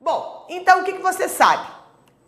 Bom, então o que, que você sabe?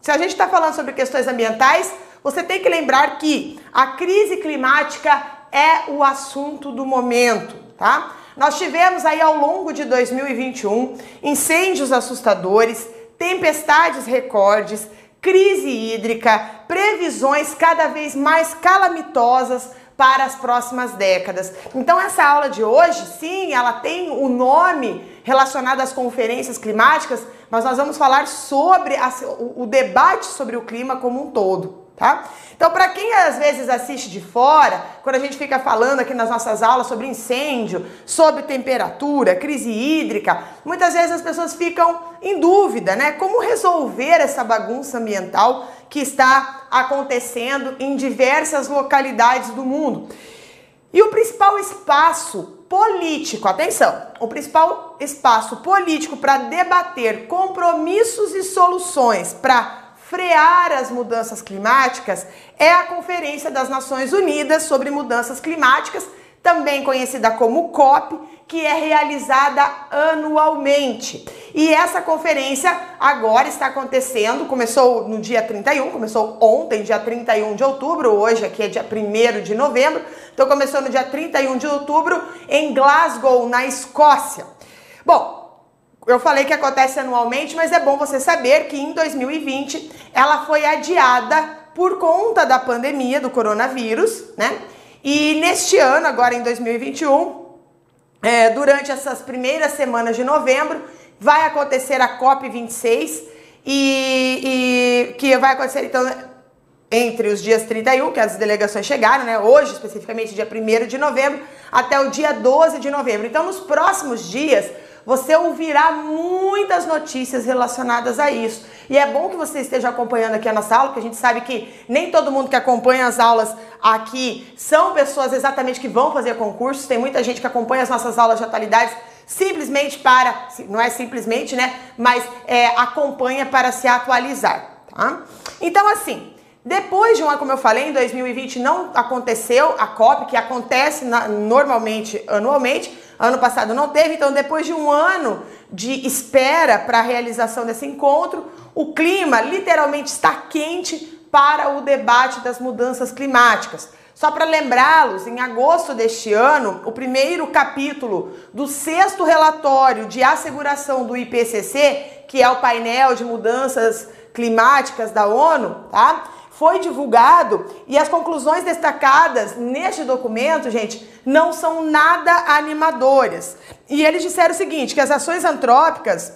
Se a gente está falando sobre questões ambientais, você tem que lembrar que a crise climática é o assunto do momento, tá? Nós tivemos aí ao longo de 2021 incêndios assustadores, tempestades recordes, crise hídrica, previsões cada vez mais calamitosas para as próximas décadas. Então essa aula de hoje, sim, ela tem o nome relacionado às conferências climáticas, mas nós vamos falar sobre a, o, o debate sobre o clima como um todo tá? Então, para quem às vezes assiste de fora, quando a gente fica falando aqui nas nossas aulas sobre incêndio, sobre temperatura, crise hídrica, muitas vezes as pessoas ficam em dúvida, né? Como resolver essa bagunça ambiental que está acontecendo em diversas localidades do mundo. E o principal espaço político, atenção, o principal espaço político para debater compromissos e soluções para frear as mudanças climáticas é a Conferência das Nações Unidas sobre Mudanças Climáticas, também conhecida como COP, que é realizada anualmente. E essa conferência agora está acontecendo, começou no dia 31, começou ontem, dia 31 de outubro, hoje aqui é dia 1 de novembro, então começou no dia 31 de outubro em Glasgow, na Escócia. Bom, eu falei que acontece anualmente, mas é bom você saber que em 2020 ela foi adiada por conta da pandemia do coronavírus, né? E neste ano, agora em 2021, é, durante essas primeiras semanas de novembro, vai acontecer a COP26 e, e que vai acontecer então entre os dias 31, que as delegações chegaram, né? Hoje, especificamente, dia 1 de novembro, até o dia 12 de novembro. Então, nos próximos dias, você ouvirá muitas notícias relacionadas a isso. E é bom que você esteja acompanhando aqui a nossa aula, porque a gente sabe que nem todo mundo que acompanha as aulas aqui são pessoas exatamente que vão fazer concursos. Tem muita gente que acompanha as nossas aulas de atualidades simplesmente para, não é simplesmente, né? Mas é, acompanha para se atualizar, tá? Então, assim, depois de um ano, como eu falei, em 2020 não aconteceu a COP, que acontece na, normalmente, anualmente, ano passado não teve, então depois de um ano de espera para a realização desse encontro, o clima literalmente está quente para o debate das mudanças climáticas. Só para lembrá-los, em agosto deste ano, o primeiro capítulo do sexto relatório de asseguração do IPCC, que é o painel de mudanças climáticas da ONU, tá? Foi divulgado e as conclusões destacadas neste documento, gente, não são nada animadoras. E eles disseram o seguinte, que as ações antrópicas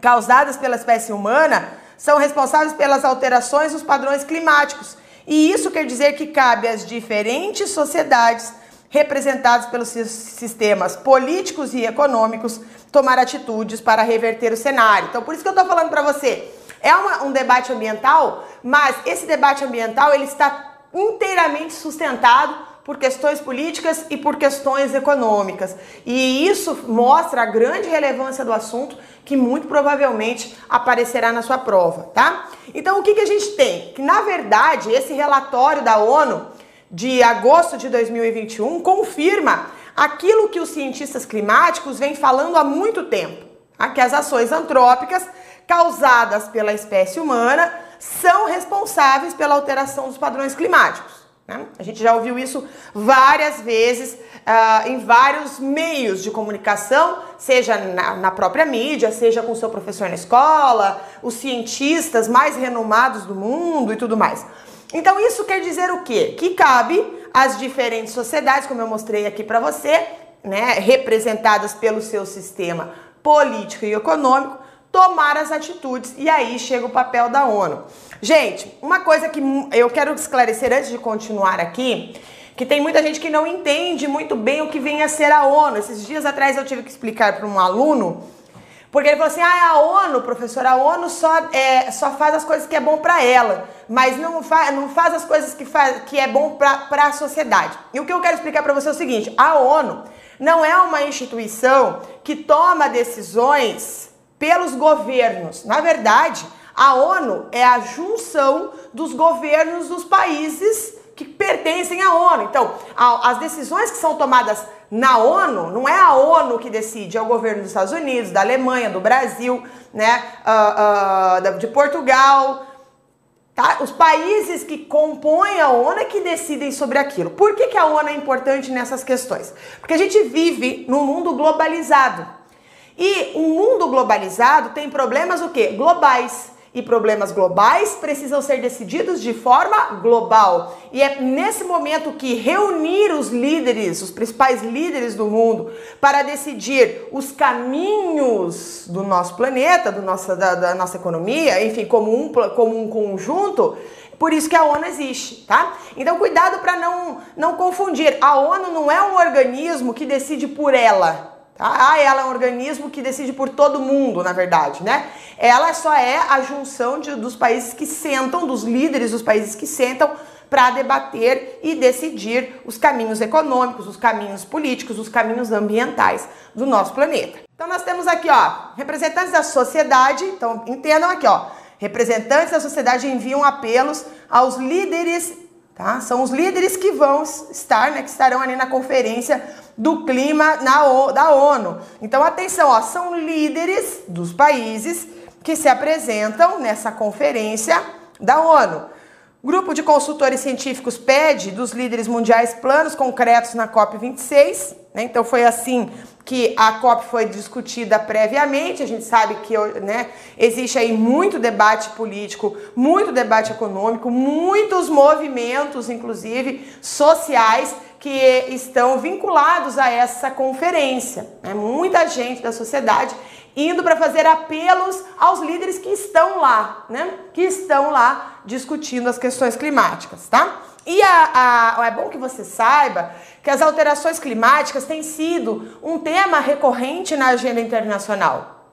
causadas pela espécie humana são responsáveis pelas alterações nos padrões climáticos. E isso quer dizer que cabe às diferentes sociedades representadas pelos sistemas políticos e econômicos tomar atitudes para reverter o cenário. Então, por isso que eu estou falando para você, é uma, um debate ambiental, mas esse debate ambiental ele está inteiramente sustentado por questões políticas e por questões econômicas. E isso mostra a grande relevância do assunto que muito provavelmente aparecerá na sua prova, tá? Então, o que, que a gente tem? Que, na verdade, esse relatório da ONU de agosto de 2021 confirma aquilo que os cientistas climáticos vêm falando há muito tempo, tá? que as ações antrópicas causadas pela espécie humana são responsáveis pela alteração dos padrões climáticos. Né? A gente já ouviu isso várias vezes uh, em vários meios de comunicação, seja na, na, própria mídia, seja com seu professor na escola, os cientistas mais renomados do mundo e tudo mais. Então isso quer dizer o quê? Que cabe às diferentes sociedades, como eu mostrei aqui para você, né, representadas pelo seu sistema político e econômico, tomar as atitudes e aí chega o papel da ONU. Gente, uma coisa que eu quero esclarecer antes de continuar aqui, que tem muita gente que não entende muito bem o que vem a ser a ONU. Esses dias atrás eu tive que explicar para um aluno, porque ele falou assim: ah, a ONU, professora, a ONU só, é, só faz as coisas que é bom para ela, mas não, fa não faz as coisas que, faz, que é bom para a sociedade. E o que eu quero explicar para você é o seguinte: a ONU não é uma instituição que toma decisões pelos governos. Na verdade, a ONU é a junção dos governos dos países que pertencem à ONU. Então, as decisões que são tomadas na ONU, não é a ONU que decide, é o governo dos Estados Unidos, da Alemanha, do Brasil, né, uh, uh, de Portugal, Tá? Os países que compõem a ONU é que decidem sobre aquilo. Por que, que a ONU é importante nessas questões? Porque a gente vive num mundo globalizado. E um mundo globalizado tem problemas o quê? Globais e problemas globais precisam ser decididos de forma global. E é nesse momento que reunir os líderes, os principais líderes do mundo, para decidir os caminhos do nosso planeta, do nossa, da, da nossa economia, enfim, como um, como um conjunto, por isso que a ONU existe, tá? Então cuidado para não, não confundir. A ONU não é um organismo que decide por ela. Tá? Ah, ela é um organismo que decide por todo mundo, na verdade, né? Ela só é a junção de, dos países que sentam, dos líderes dos países que sentam para debater e decidir os caminhos econômicos, os caminhos políticos, os caminhos ambientais do nosso planeta. Então nós temos aqui, ó, representantes da sociedade, então entendam aqui, ó, representantes da sociedade enviam apelos aos líderes Tá? São os líderes que vão estar, né, que estarão ali na conferência do clima na, da ONU. Então, atenção, ó, são líderes dos países que se apresentam nessa conferência da ONU. Grupo de consultores científicos pede dos líderes mundiais planos concretos na COP26. Né? Então foi assim que a COP foi discutida previamente. A gente sabe que né, existe aí muito debate político, muito debate econômico, muitos movimentos, inclusive sociais, que estão vinculados a essa conferência. Né? Muita gente da sociedade indo para fazer apelos aos líderes que estão lá, né? Que estão lá discutindo as questões climáticas, tá? E a, a, é bom que você saiba que as alterações climáticas têm sido um tema recorrente na agenda internacional.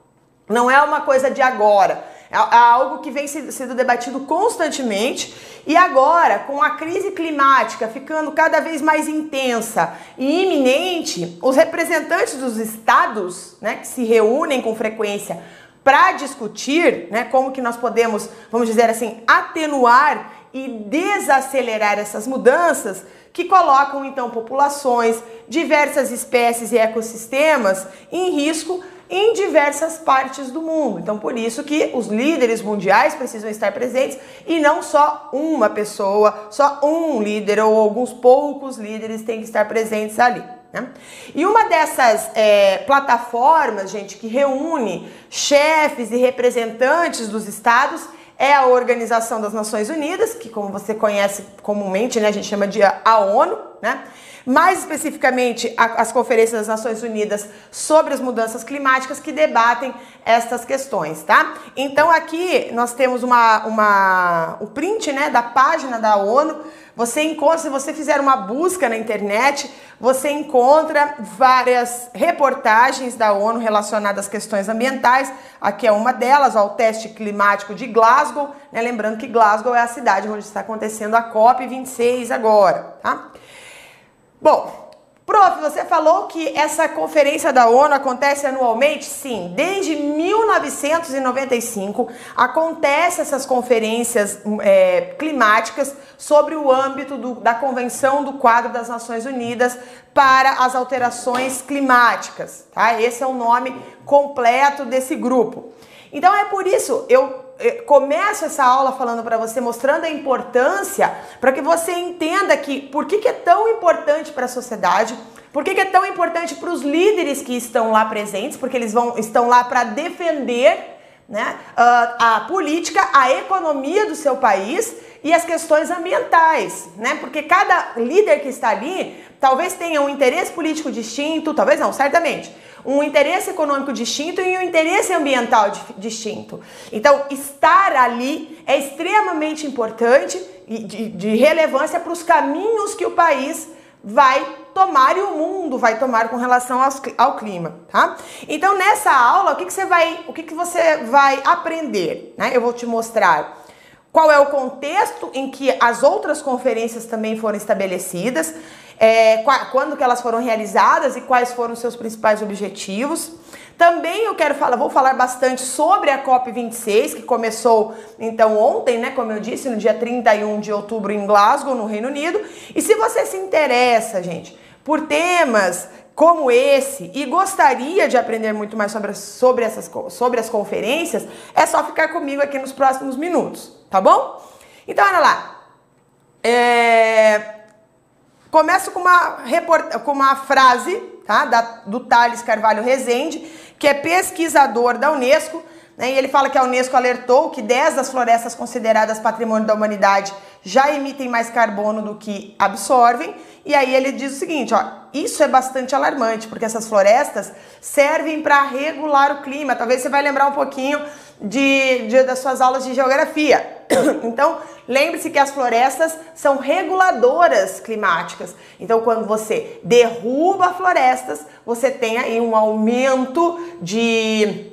Não é uma coisa de agora. É, é algo que vem sendo debatido constantemente. E agora, com a crise climática ficando cada vez mais intensa e iminente, os representantes dos estados, né, que se reúnem com frequência para discutir, né, como que nós podemos, vamos dizer assim, atenuar e desacelerar essas mudanças, que colocam então populações, diversas espécies e ecossistemas em risco em diversas partes do mundo. Então, por isso que os líderes mundiais precisam estar presentes e não só uma pessoa, só um líder ou alguns poucos líderes têm que estar presentes ali. Né? E uma dessas é, plataformas, gente, que reúne chefes e representantes dos estados é a Organização das Nações Unidas, que como você conhece comumente, né, a gente chama de a ONU, né? Mais especificamente a, as conferências das Nações Unidas sobre as mudanças climáticas que debatem estas questões, tá? Então aqui nós temos uma, uma o print, né, da página da ONU. Você encontra, se você fizer uma busca na internet, você encontra várias reportagens da ONU relacionadas às questões ambientais. Aqui é uma delas, ó, o teste climático de Glasgow. Né? Lembrando que Glasgow é a cidade onde está acontecendo a COP26 agora, tá? Bom, prof, você falou que essa conferência da ONU acontece anualmente? Sim, desde 1995 acontecem essas conferências é, climáticas sobre o âmbito do, da Convenção do Quadro das Nações Unidas para as alterações climáticas. Tá? Esse é o nome completo desse grupo. Então é por isso eu começo essa aula falando para você, mostrando a importância, para que você entenda que por que, que é tão importante para a sociedade, por que, que é tão importante para os líderes que estão lá presentes, porque eles vão, estão lá para defender né, a, a política, a economia do seu país e as questões ambientais, né? Porque cada líder que está ali talvez tenha um interesse político distinto, talvez não, certamente um interesse econômico distinto e um interesse ambiental distinto. Então, estar ali é extremamente importante e de, de relevância para os caminhos que o país vai tomar e o mundo vai tomar com relação ao clima, tá? Então, nessa aula, o que, que você vai, o que, que você vai aprender? Né? Eu vou te mostrar qual é o contexto em que as outras conferências também foram estabelecidas é, quando que elas foram realizadas e quais foram seus principais objetivos. Também eu quero falar, vou falar bastante sobre a COP26, que começou então ontem, né, como eu disse, no dia 31 de outubro em Glasgow, no Reino Unido. E se você se interessa, gente, por temas como esse e gostaria de aprender muito mais sobre, sobre, essas, sobre as conferências, é só ficar comigo aqui nos próximos minutos, tá bom? Então, olha lá. É... Começo com uma, report... com uma frase tá? da, do Thales Carvalho Rezende, que é pesquisador da Unesco, né? e ele fala que a Unesco alertou que 10 das florestas consideradas patrimônio da humanidade já emitem mais carbono do que absorvem, e aí ele diz o seguinte, ó, isso é bastante alarmante, porque essas florestas servem para regular o clima. Talvez você vai lembrar um pouquinho de, de das suas aulas de geografia. Então, lembre-se que as florestas são reguladoras climáticas. Então, quando você derruba florestas, você tem aí um aumento de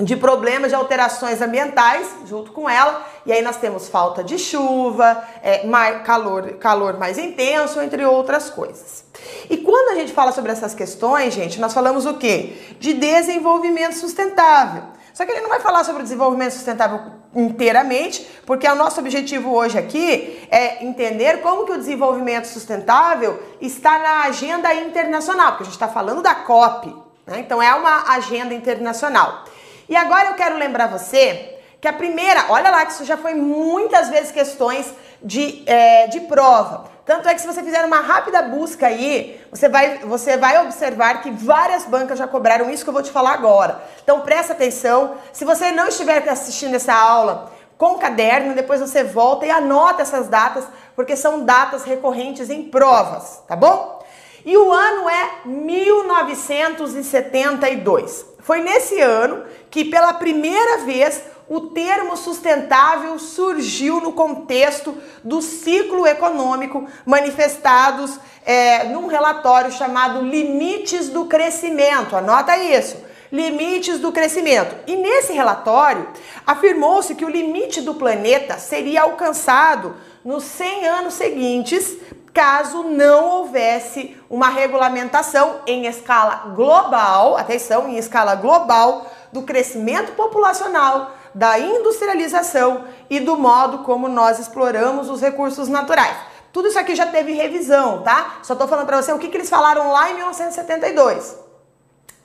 de problemas de alterações ambientais junto com ela, e aí nós temos falta de chuva, é, mais, calor, calor mais intenso, entre outras coisas. E quando a gente fala sobre essas questões, gente, nós falamos o quê? De desenvolvimento sustentável. Só que ele não vai falar sobre desenvolvimento sustentável inteiramente, porque o nosso objetivo hoje aqui é entender como que o desenvolvimento sustentável está na agenda internacional, porque a gente está falando da COP, né? então é uma agenda internacional. E agora eu quero lembrar você que a primeira, olha lá que isso já foi muitas vezes questões de, é, de prova. Tanto é que se você fizer uma rápida busca aí, você vai, você vai observar que várias bancas já cobraram isso que eu vou te falar agora. Então presta atenção. Se você não estiver assistindo essa aula com caderno, depois você volta e anota essas datas, porque são datas recorrentes em provas, tá bom? E o ano é 1972. Foi nesse ano que, pela primeira vez, o termo sustentável surgiu no contexto do ciclo econômico manifestados é, num relatório chamado Limites do Crescimento. Anota isso. Limites do crescimento. E nesse relatório afirmou-se que o limite do planeta seria alcançado nos 100 anos seguintes caso não houvesse uma regulamentação em escala global, atenção, em escala global, do crescimento populacional, da industrialização e do modo como nós exploramos os recursos naturais. Tudo isso aqui já teve revisão, tá? Só tô falando para você o que, que eles falaram lá em 1972.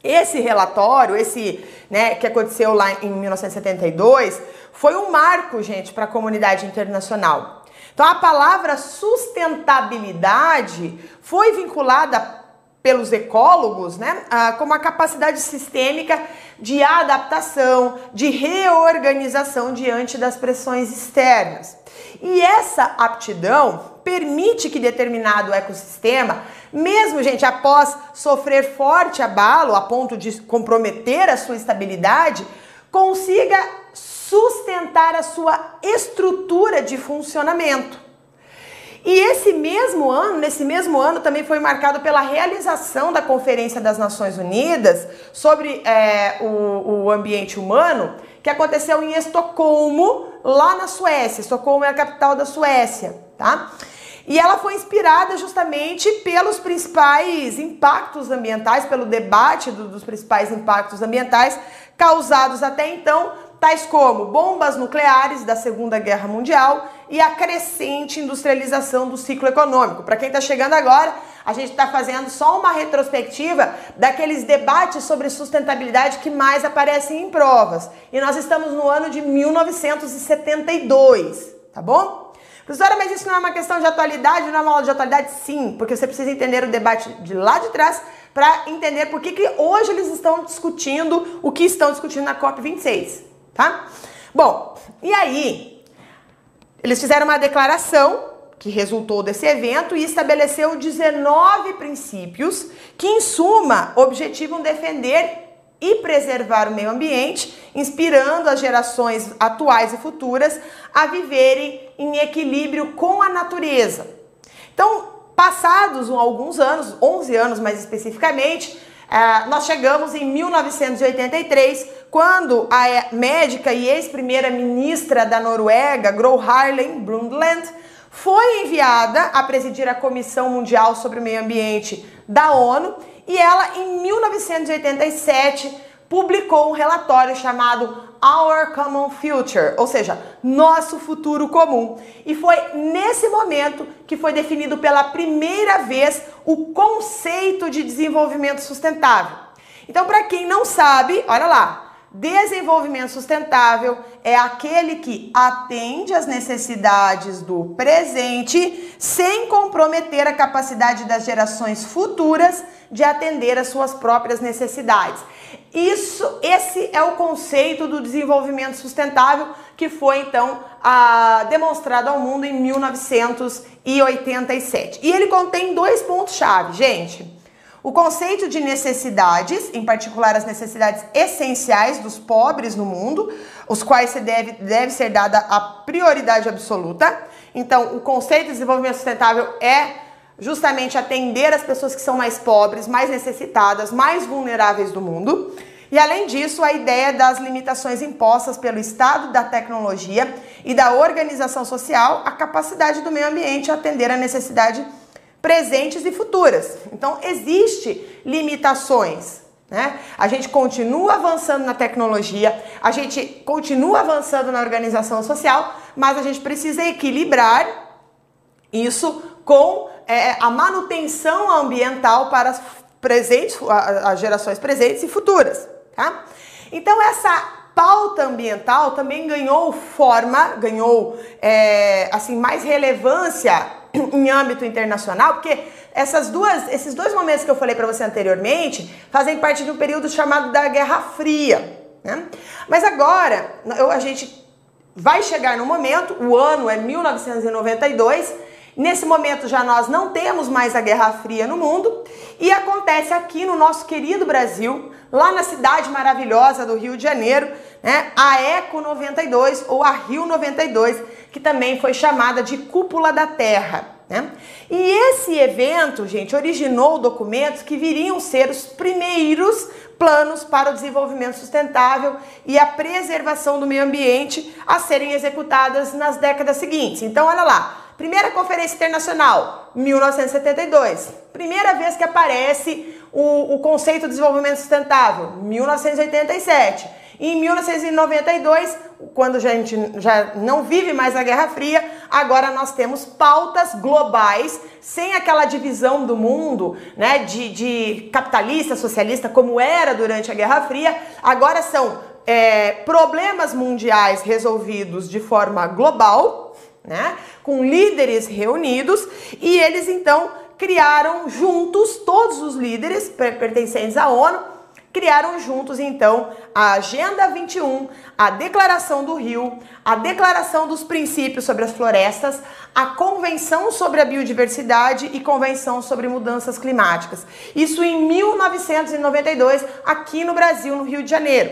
Esse relatório, esse, né, que aconteceu lá em 1972, foi um marco, gente, para a comunidade internacional. Então a palavra sustentabilidade foi vinculada pelos ecólogos, né, como a capacidade sistêmica de adaptação, de reorganização diante das pressões externas. E essa aptidão permite que determinado ecossistema, mesmo gente após sofrer forte abalo a ponto de comprometer a sua estabilidade, consiga sustentar a sua estrutura de funcionamento. E esse mesmo ano, nesse mesmo ano, também foi marcado pela realização da Conferência das Nações Unidas sobre é, o, o ambiente humano, que aconteceu em Estocolmo, lá na Suécia. Estocolmo é a capital da Suécia, tá? E ela foi inspirada justamente pelos principais impactos ambientais, pelo debate do, dos principais impactos ambientais causados até então tais como bombas nucleares da Segunda Guerra Mundial e a crescente industrialização do ciclo econômico. Para quem está chegando agora, a gente está fazendo só uma retrospectiva daqueles debates sobre sustentabilidade que mais aparecem em provas. E nós estamos no ano de 1972, tá bom? Professora, mas isso não é uma questão de atualidade, não é uma aula de atualidade? Sim, porque você precisa entender o debate de lá de trás para entender por que, que hoje eles estão discutindo o que estão discutindo na COP26 tá? Bom, e aí eles fizeram uma declaração que resultou desse evento e estabeleceu 19 princípios que, em suma, objetivam defender e preservar o meio ambiente, inspirando as gerações atuais e futuras a viverem em equilíbrio com a natureza. Então, passados alguns anos, 11 anos mais especificamente, eh, nós chegamos em 1983 quando a médica e ex-primeira-ministra da Noruega, Gro Harlem Brundtland, foi enviada a presidir a Comissão Mundial sobre o Meio Ambiente da ONU e ela, em 1987, publicou um relatório chamado Our Common Future, ou seja, nosso futuro comum. E foi nesse momento que foi definido pela primeira vez o conceito de desenvolvimento sustentável. Então, para quem não sabe, olha lá, Desenvolvimento sustentável é aquele que atende às necessidades do presente sem comprometer a capacidade das gerações futuras de atender às suas próprias necessidades. Isso, esse é o conceito do desenvolvimento sustentável que foi então a, demonstrado ao mundo em 1987. E ele contém dois pontos chave, gente. O conceito de necessidades, em particular as necessidades essenciais dos pobres no mundo, os quais se deve, deve ser dada a prioridade absoluta. Então, o conceito de desenvolvimento sustentável é justamente atender as pessoas que são mais pobres, mais necessitadas, mais vulneráveis do mundo. E além disso, a ideia das limitações impostas pelo Estado, da tecnologia e da organização social, a capacidade do meio ambiente a atender a necessidade presentes e futuras. Então, existe limitações. Né? A gente continua avançando na tecnologia, a gente continua avançando na organização social, mas a gente precisa equilibrar isso com é, a manutenção ambiental para as presentes, as gerações presentes e futuras. Tá? Então, essa pauta ambiental também ganhou forma, ganhou é, assim mais relevância em âmbito internacional, porque essas duas, esses dois momentos que eu falei para você anteriormente fazem parte de um período chamado da Guerra Fria. Né? Mas agora eu, a gente vai chegar no momento, o ano é 1992, nesse momento já nós não temos mais a Guerra Fria no mundo e acontece aqui no nosso querido Brasil, lá na cidade maravilhosa do Rio de Janeiro, né, a Eco 92 ou a Rio 92, que também foi chamada de Cúpula da Terra. Né? E esse evento, gente, originou documentos que viriam ser os primeiros planos para o desenvolvimento sustentável e a preservação do meio ambiente a serem executadas nas décadas seguintes. Então, olha lá. Primeira Conferência Internacional, 1972. Primeira vez que aparece o, o conceito de desenvolvimento sustentável, 1987. Em 1992, quando a gente já não vive mais a Guerra Fria, agora nós temos pautas globais, sem aquela divisão do mundo, né, de, de capitalista, socialista, como era durante a Guerra Fria. Agora são é, problemas mundiais resolvidos de forma global, né, com líderes reunidos, e eles então criaram juntos, todos os líderes pertencentes à ONU, criaram juntos então a Agenda 21, a Declaração do Rio, a Declaração dos Princípios sobre as Florestas, a Convenção sobre a Biodiversidade e Convenção sobre Mudanças Climáticas. Isso em 1992, aqui no Brasil, no Rio de Janeiro.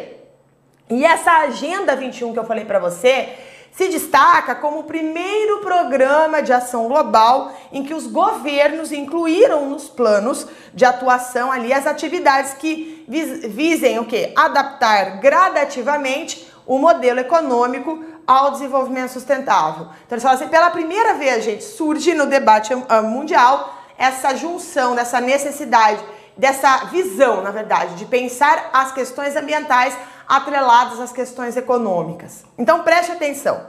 E essa Agenda 21 que eu falei para você, se destaca como o primeiro programa de ação global em que os governos incluíram nos planos de atuação ali as atividades que visem o que? Adaptar gradativamente o modelo econômico ao desenvolvimento sustentável. Então eles falam assim, pela primeira vez, gente, surge no debate ah, mundial essa junção, dessa necessidade, dessa visão, na verdade, de pensar as questões ambientais atreladas às questões econômicas. Então preste atenção.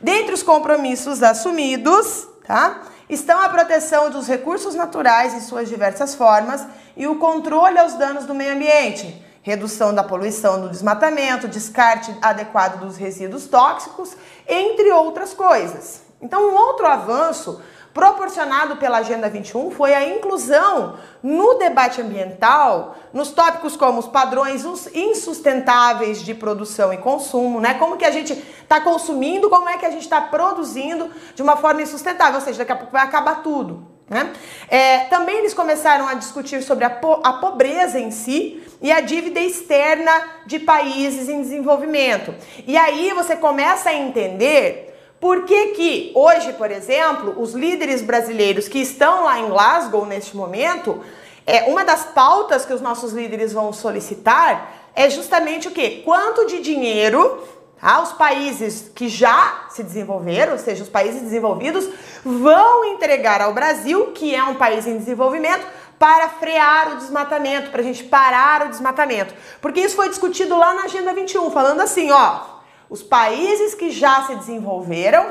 Dentre os compromissos assumidos, tá? Estão a proteção dos recursos naturais em suas diversas formas e o controle aos danos do meio ambiente, redução da poluição do desmatamento, descarte adequado dos resíduos tóxicos, entre outras coisas. Então, um outro avanço proporcionado pela Agenda 21 foi a inclusão no debate ambiental nos tópicos como os padrões insustentáveis de produção e consumo, né? Como que a gente está consumindo, como é que a gente está produzindo de uma forma insustentável, ou seja, daqui a pouco vai acabar tudo. Né? É, também eles começaram a discutir sobre a, po a pobreza em si e a dívida externa de países em desenvolvimento. E aí você começa a entender por que, que hoje, por exemplo, os líderes brasileiros que estão lá em Glasgow neste momento, é, uma das pautas que os nossos líderes vão solicitar é justamente o que? Quanto de dinheiro tá, os países que já se desenvolveram, ou seja, os países desenvolvidos, vão entregar ao Brasil, que é um país em desenvolvimento, para frear o desmatamento, para a gente parar o desmatamento. Porque isso foi discutido lá na Agenda 21, falando assim, ó, os países que já se desenvolveram,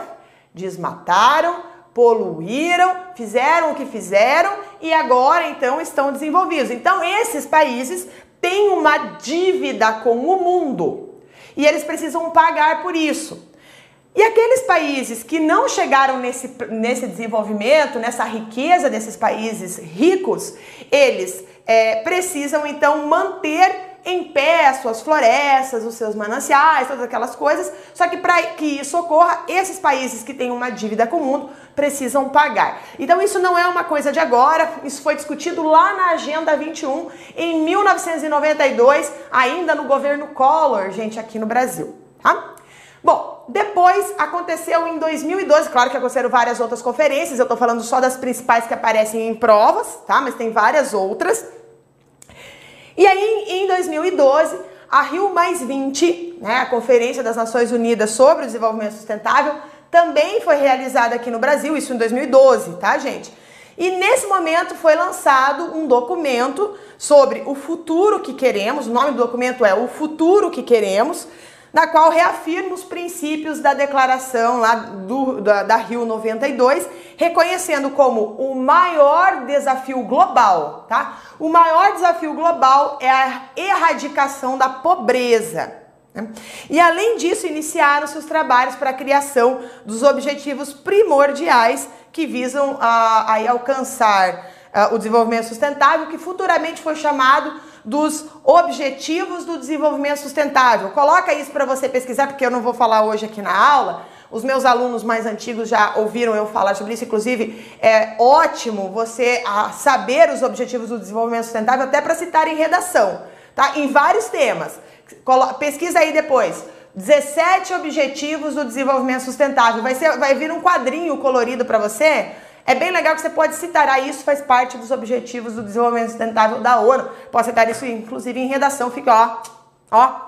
desmataram, poluíram, fizeram o que fizeram e agora então estão desenvolvidos. Então esses países têm uma dívida com o mundo e eles precisam pagar por isso. E aqueles países que não chegaram nesse, nesse desenvolvimento, nessa riqueza desses países ricos, eles é, precisam então manter em pé as suas florestas, os seus mananciais, todas aquelas coisas. Só que para que isso ocorra, esses países que têm uma dívida com o mundo precisam pagar. Então isso não é uma coisa de agora, isso foi discutido lá na Agenda 21 em 1992, ainda no governo Collor, gente, aqui no Brasil, tá? Bom, depois aconteceu em 2012, claro que aconteceram várias outras conferências, eu tô falando só das principais que aparecem em provas, tá? Mas tem várias outras. E aí, em 2012, a Rio Mais 20, né, a Conferência das Nações Unidas sobre o Desenvolvimento Sustentável, também foi realizada aqui no Brasil, isso em 2012, tá, gente? E nesse momento foi lançado um documento sobre o futuro que queremos, o nome do documento é O Futuro que Queremos, na qual reafirma os princípios da declaração lá do, da, da Rio 92, reconhecendo como o maior desafio global, tá? O maior desafio global é a erradicação da pobreza. Né? E além disso, iniciaram seus trabalhos para a criação dos objetivos primordiais que visam a, a alcançar a, o desenvolvimento sustentável, que futuramente foi chamado dos Objetivos do Desenvolvimento Sustentável. Coloca isso para você pesquisar, porque eu não vou falar hoje aqui na aula. Os meus alunos mais antigos já ouviram eu falar sobre isso, inclusive é ótimo você ah, saber os Objetivos do Desenvolvimento Sustentável até para citar em redação, tá? Em vários temas. Pesquisa aí depois. 17 Objetivos do Desenvolvimento Sustentável. Vai, ser, vai vir um quadrinho colorido para você é bem legal que você pode citar, ah, isso faz parte dos objetivos do desenvolvimento sustentável da ONU. Pode citar isso, inclusive, em redação, fica ó, ó,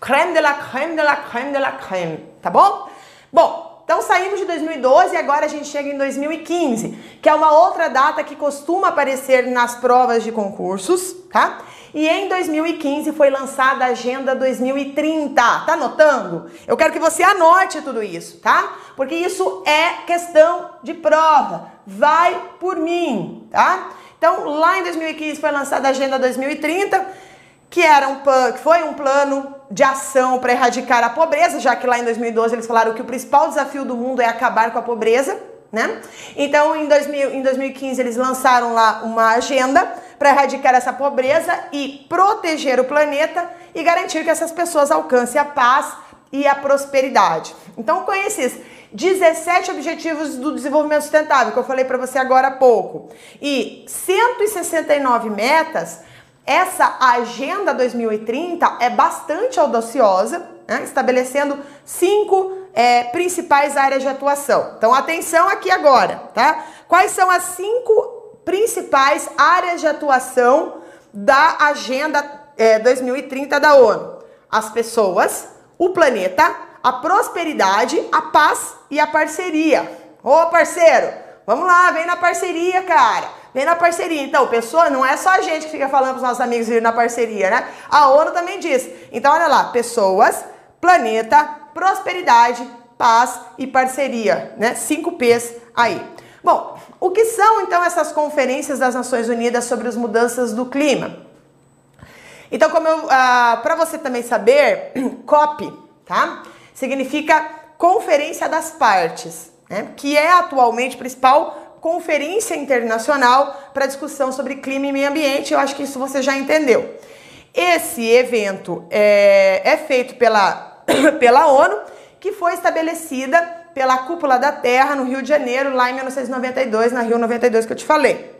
creme de la creme de la creme de la creme, tá bom? Bom, então saímos de 2012 e agora a gente chega em 2015, que é uma outra data que costuma aparecer nas provas de concursos, tá? E em 2015 foi lançada a Agenda 2030. Tá anotando? Eu quero que você anote tudo isso, tá? Porque isso é questão de prova. Vai por mim, tá? Então, lá em 2015 foi lançada a Agenda 2030, que era um que foi um plano de ação para erradicar a pobreza, já que lá em 2012 eles falaram que o principal desafio do mundo é acabar com a pobreza né? Então, em, 2000, em 2015, eles lançaram lá uma agenda para erradicar essa pobreza e proteger o planeta e garantir que essas pessoas alcancem a paz e a prosperidade. Então, com esses 17 Objetivos do Desenvolvimento Sustentável, que eu falei para você agora há pouco, e 169 metas, essa Agenda 2030 é bastante audaciosa, né? estabelecendo cinco é, principais áreas de atuação. Então, atenção aqui agora, tá? Quais são as cinco principais áreas de atuação da Agenda é, 2030 da ONU? As pessoas, o planeta, a prosperidade, a paz e a parceria. Ô parceiro, vamos lá, vem na parceria, cara. Vem na parceria. Então, pessoa, não é só a gente que fica falando para os nossos amigos vir na parceria, né? A ONU também diz. Então, olha lá, pessoas, planeta, prosperidade, paz e parceria, né? Cinco P's aí. Bom, o que são então essas conferências das Nações Unidas sobre as mudanças do clima? Então, como ah, para você também saber, COP, tá? Significa Conferência das Partes, né? Que é atualmente a principal conferência internacional para discussão sobre clima e meio ambiente. Eu acho que isso você já entendeu. Esse evento é, é feito pela, pela ONU que foi estabelecida pela Cúpula da Terra no Rio de Janeiro, lá em 1992, na Rio 92 que eu te falei.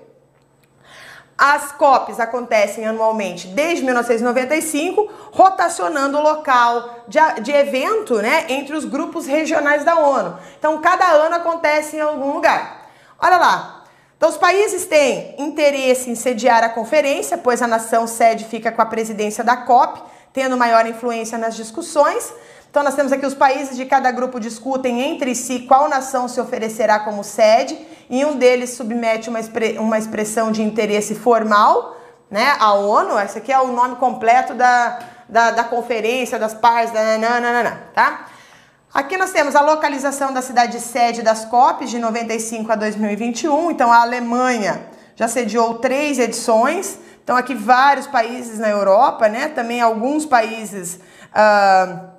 As COPs acontecem anualmente desde 1995, rotacionando o local de, de, evento né, entre os grupos regionais da ONU. Então, cada ano acontece em algum lugar. Olha lá. Então, os países têm interesse em sediar a conferência, pois a nação sede fica com a presidência da COP, tendo maior influência nas discussões. Então, nós temos aqui os países de cada grupo discutem entre si qual nação se oferecerá como sede e um deles submete uma, expre uma expressão de interesse formal, né, à ONU. Esse aqui é o nome completo da, da, da conferência, das partes, da, nananana, tá? Aqui nós temos a localização da cidade sede das COPs de 95 a 2021. Então a Alemanha já sediou três edições. Então aqui vários países na Europa, né? Também alguns países uh,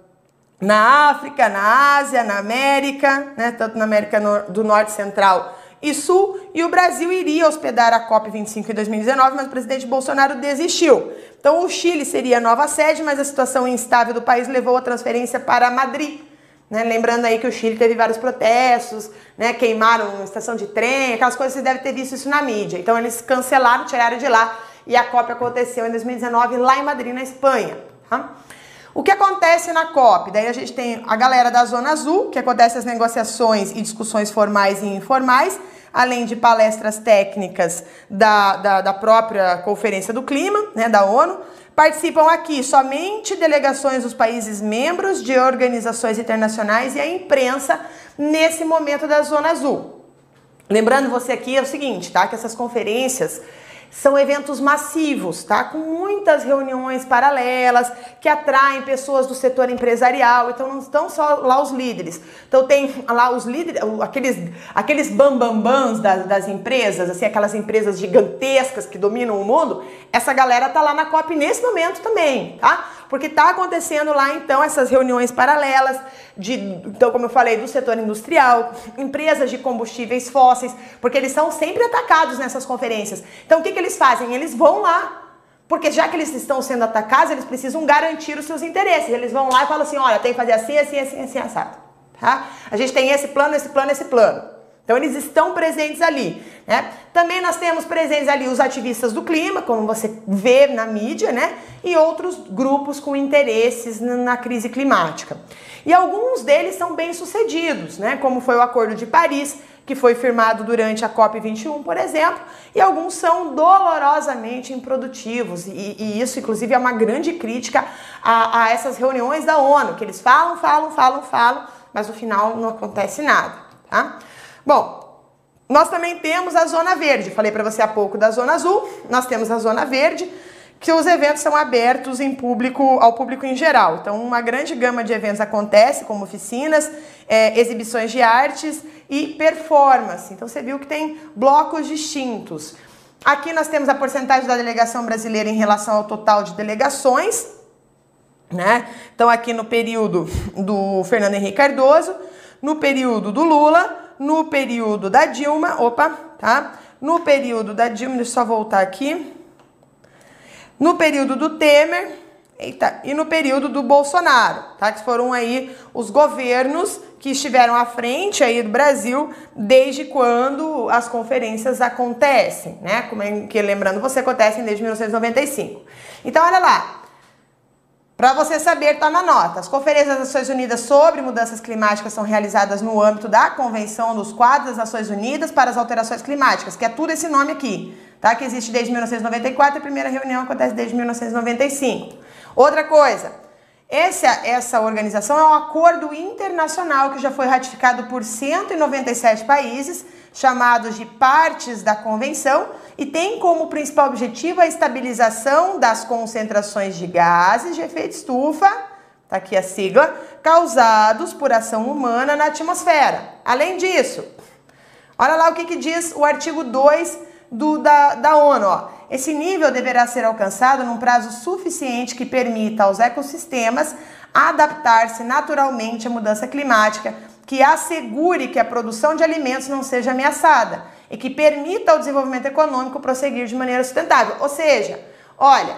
na África, na Ásia, na América, né? Tanto na América do Norte Central e Sul. E o Brasil iria hospedar a COP 25 em 2019, mas o presidente Bolsonaro desistiu. Então o Chile seria a nova sede, mas a situação instável do país levou a transferência para Madrid. Né? Lembrando aí que o Chile teve vários protestos, né? queimaram uma estação de trem, aquelas coisas, você deve ter visto isso na mídia. Então eles cancelaram, tiraram de lá e a COP aconteceu em 2019 lá em Madrid, na Espanha. Tá? O que acontece na COP? Daí a gente tem a galera da Zona Azul, que acontece as negociações e discussões formais e informais, além de palestras técnicas da, da, da própria Conferência do Clima, né, da ONU. Participam aqui somente delegações dos países membros de organizações internacionais e a imprensa nesse momento da Zona Azul. Lembrando você aqui é o seguinte, tá? Que essas conferências são eventos massivos, tá? Com muitas reuniões paralelas que atraem pessoas do setor empresarial. Então não estão só lá os líderes. Então tem lá os líderes, aqueles aqueles bambambãs das, das empresas, assim, aquelas empresas gigantescas que dominam o mundo. Essa galera tá lá na COP nesse momento também, tá? Porque tá acontecendo lá então essas reuniões paralelas de, então como eu falei, do setor industrial, empresas de combustíveis fósseis, porque eles são sempre atacados nessas conferências. Então o que, que eles fazem? Eles vão lá porque já que eles estão sendo atacados, eles precisam garantir os seus interesses. Eles vão lá e falam assim: olha, tem que fazer assim, assim, assim, assim, assado. Tá? A gente tem esse plano, esse plano, esse plano. Então eles estão presentes ali. Né? Também nós temos presentes ali os ativistas do clima, como você vê na mídia, né? e outros grupos com interesses na crise climática. E alguns deles são bem sucedidos, né? como foi o Acordo de Paris, que foi firmado durante a COP21, por exemplo, e alguns são dolorosamente improdutivos. E, e isso, inclusive, é uma grande crítica a, a essas reuniões da ONU, que eles falam, falam, falam, falam, mas no final não acontece nada. Tá? Bom, nós também temos a Zona Verde. Falei para você há pouco da Zona Azul, nós temos a Zona Verde, que os eventos são abertos em público, ao público em geral. Então, uma grande gama de eventos acontece, como oficinas, é, exibições de artes e performance. Então, você viu que tem blocos distintos. Aqui nós temos a porcentagem da delegação brasileira em relação ao total de delegações, né? Então, aqui no período do Fernando Henrique Cardoso, no período do Lula, no período da Dilma, opa, tá? No período da Dilma, deixa eu só voltar aqui. No período do Temer, eita, e no período do Bolsonaro, tá? Que foram aí os governos que estiveram à frente aí do Brasil desde quando as conferências acontecem, né? Como é que lembrando, você acontecem desde 1995. Então, olha lá, para você saber, está na nota. As conferências das Nações Unidas sobre mudanças climáticas são realizadas no âmbito da Convenção dos Quadros das Nações Unidas para as Alterações Climáticas, que é tudo esse nome aqui, tá? Que existe desde 1994 e a primeira reunião acontece desde 1995. Outra coisa, essa, essa organização é um acordo internacional que já foi ratificado por 197 países, chamados de partes da convenção, e tem como principal objetivo a estabilização das concentrações de gases de efeito estufa, tá aqui a sigla, causados por ação humana na atmosfera. Além disso, olha lá o que, que diz o artigo 2 do, da, da ONU. Ó. Esse nível deverá ser alcançado num prazo suficiente que permita aos ecossistemas adaptar-se naturalmente à mudança climática, que assegure que a produção de alimentos não seja ameaçada e que permita ao desenvolvimento econômico prosseguir de maneira sustentável. Ou seja, olha,